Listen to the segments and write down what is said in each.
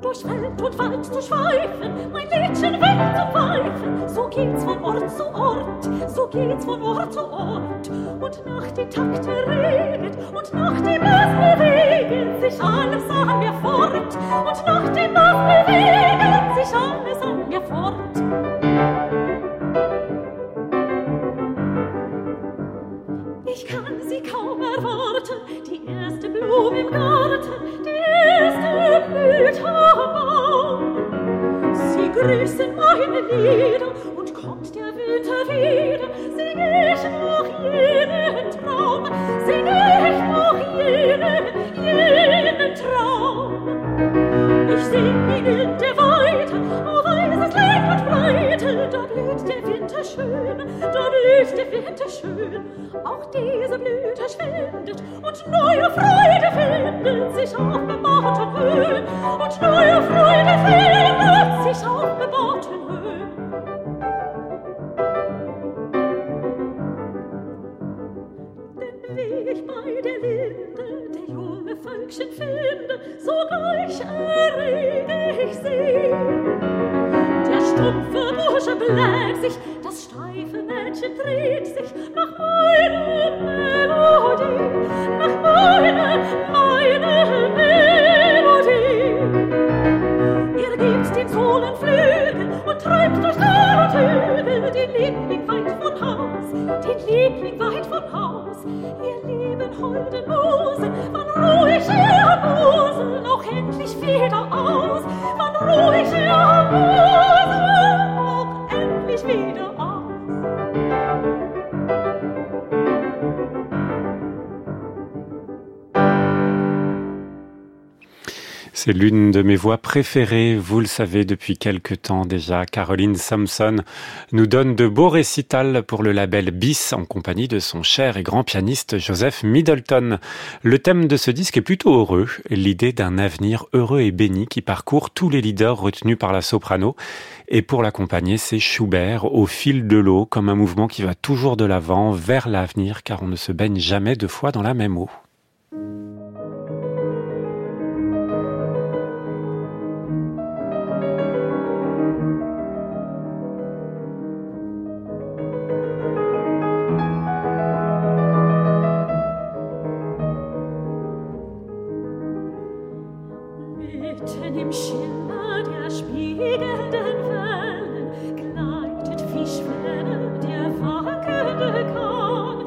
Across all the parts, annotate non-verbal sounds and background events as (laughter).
Durch Feld und Wald zu schweifen, mein Liedchen wegzupfeifen, so geht's von Ort zu Ort, so geht's von Ort zu Ort. Und nach die Takte reget und nach dem Bass bewegt sich alles an mir fort, und nach dem Bass bewegt sich alles an mir fort. Ich ihn in der Weite, auf weißes Leib und Breite, da blüht der Winter schön, da blüht der Winter schön. Auch diese Blüte schwindet und neue Freude findet sich auf bebauten sogleich errege ich sie. Der stumpfe Bursche bläht sich, das steife Mädchen dreht sich nach meiner Melodie, nach meiner, meiner Melodie. Er gibt den Sohlen Flügel und treibt durch Tal und den Liebling weit von Haus, den Liebling weit von Haus. Ihr lieben holden Musen, wann ruhig ihr wieder aus, wann ruhig lacht. C'est l'une de mes voix préférées, vous le savez depuis quelque temps déjà. Caroline Sampson nous donne de beaux récitals pour le label BIS en compagnie de son cher et grand pianiste Joseph Middleton. Le thème de ce disque est plutôt heureux, l'idée d'un avenir heureux et béni qui parcourt tous les leaders retenus par la soprano. Et pour l'accompagner, c'est Schubert au fil de l'eau, comme un mouvement qui va toujours de l'avant vers l'avenir, car on ne se baigne jamais deux fois dans la même eau. Mitten im Schimmer der spiegelnden Wellen gleitet wie Schwelle der wackelnde Kahn.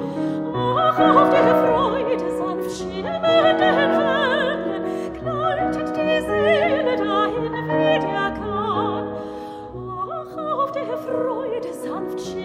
Ach, auf der Freude sanft schimmernden Wellen gleitet die Seele dahin wie der Kahn. Ach, auf der Freude sanft schimmernden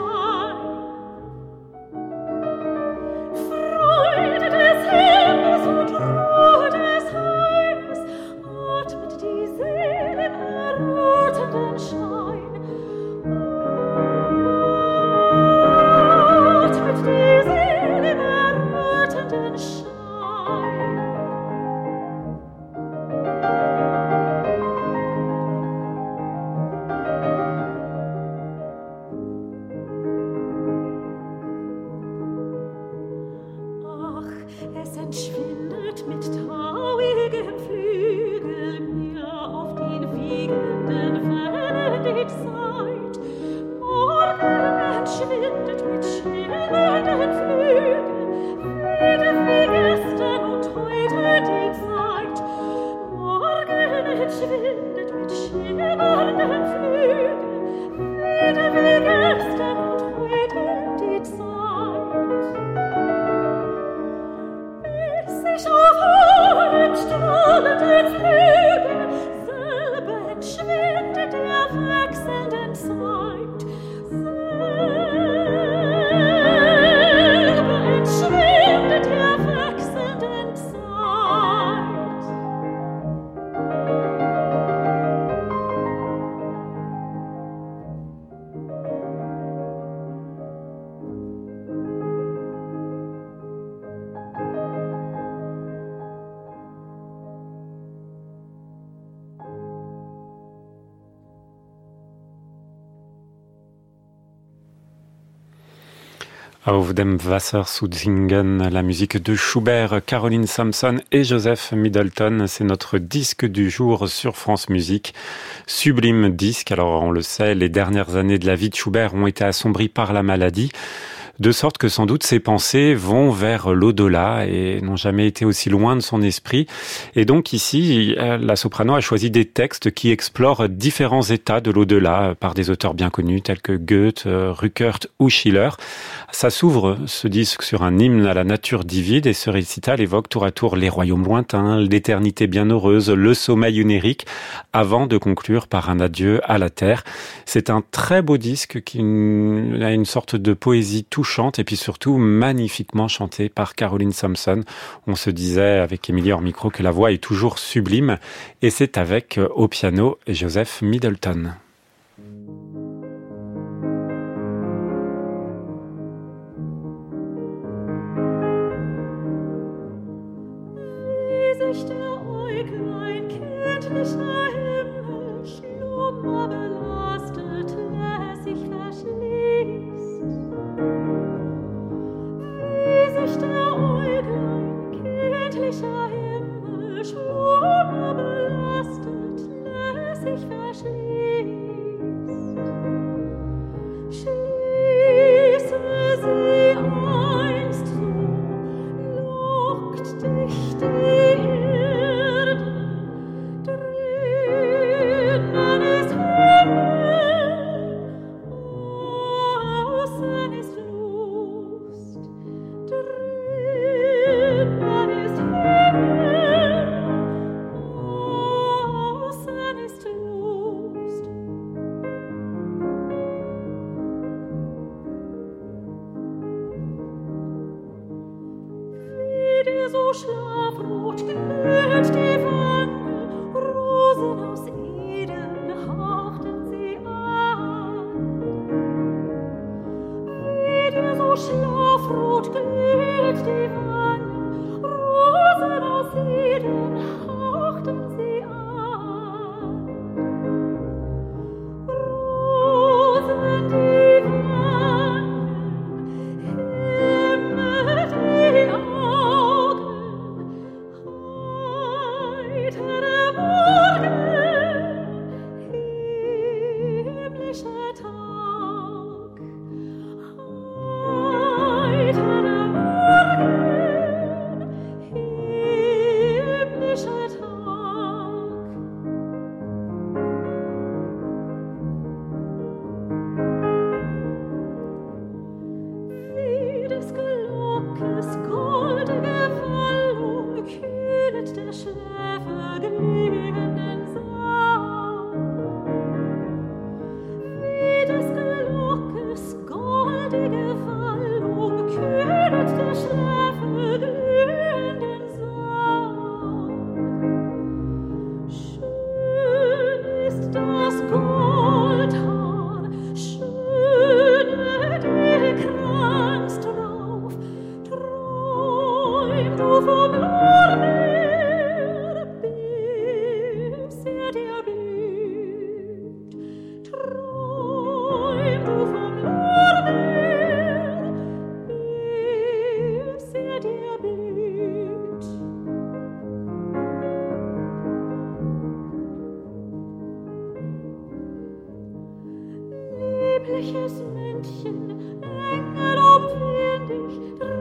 Auf dem Wasser zu singen, la musique de Schubert, Caroline Sampson et Joseph Middleton. C'est notre disque du jour sur France Musique. Sublime disque. Alors, on le sait, les dernières années de la vie de Schubert ont été assombries par la maladie de sorte que sans doute ses pensées vont vers l'au-delà et n'ont jamais été aussi loin de son esprit. Et donc ici, la soprano a choisi des textes qui explorent différents états de l'au-delà par des auteurs bien connus tels que Goethe, Ruckert ou Schiller. Ça s'ouvre, ce disque, sur un hymne à la nature divide et ce récital évoque tour à tour les royaumes lointains, l'éternité bienheureuse, le sommeil unérique, avant de conclure par un adieu à la terre. C'est un très beau disque qui a une sorte de poésie touchante touchante et puis surtout magnifiquement chantée par Caroline Thompson. On se disait avec Émilie hors micro que la voix est toujours sublime et c'est avec euh, au piano Joseph Middleton. glückliches Männchen, Engel umflehen dich,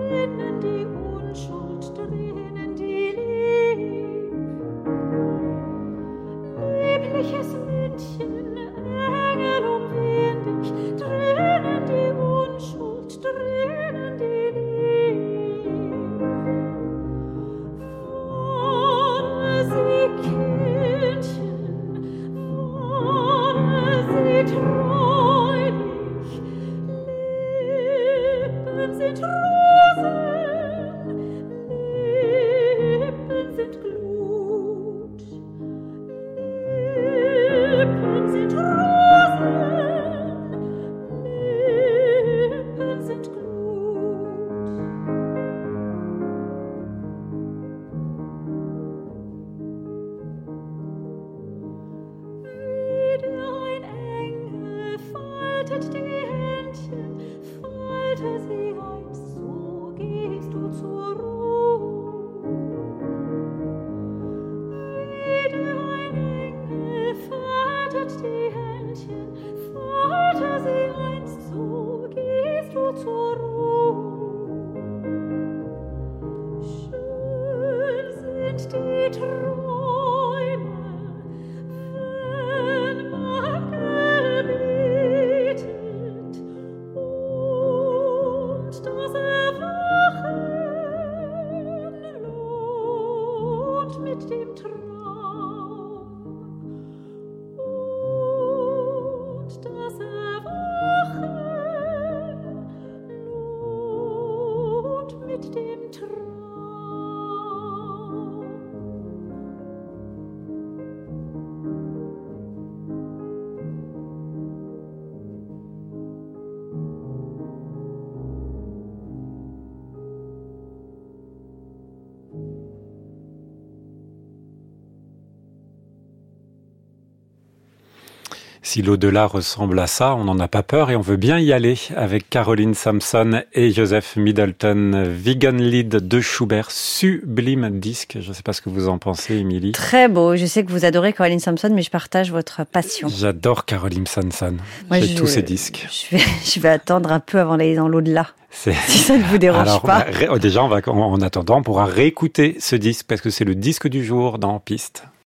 Si l'au-delà ressemble à ça, on n'en a pas peur et on veut bien y aller avec Caroline Sampson et Joseph Middleton. Vegan Lead de Schubert, sublime disque. Je ne sais pas ce que vous en pensez, Émilie. Très beau. Je sais que vous adorez Caroline Sampson, mais je partage votre passion. J'adore Caroline Sampson. J'ai tous ses disques. Je vais, (laughs) je vais attendre un peu avant d'aller dans l'au-delà. (laughs) Si ça ne vous dérange pas. Bah, déjà, on va, en attendant, on pourra réécouter ce disque parce que c'est le disque du jour dans Piste.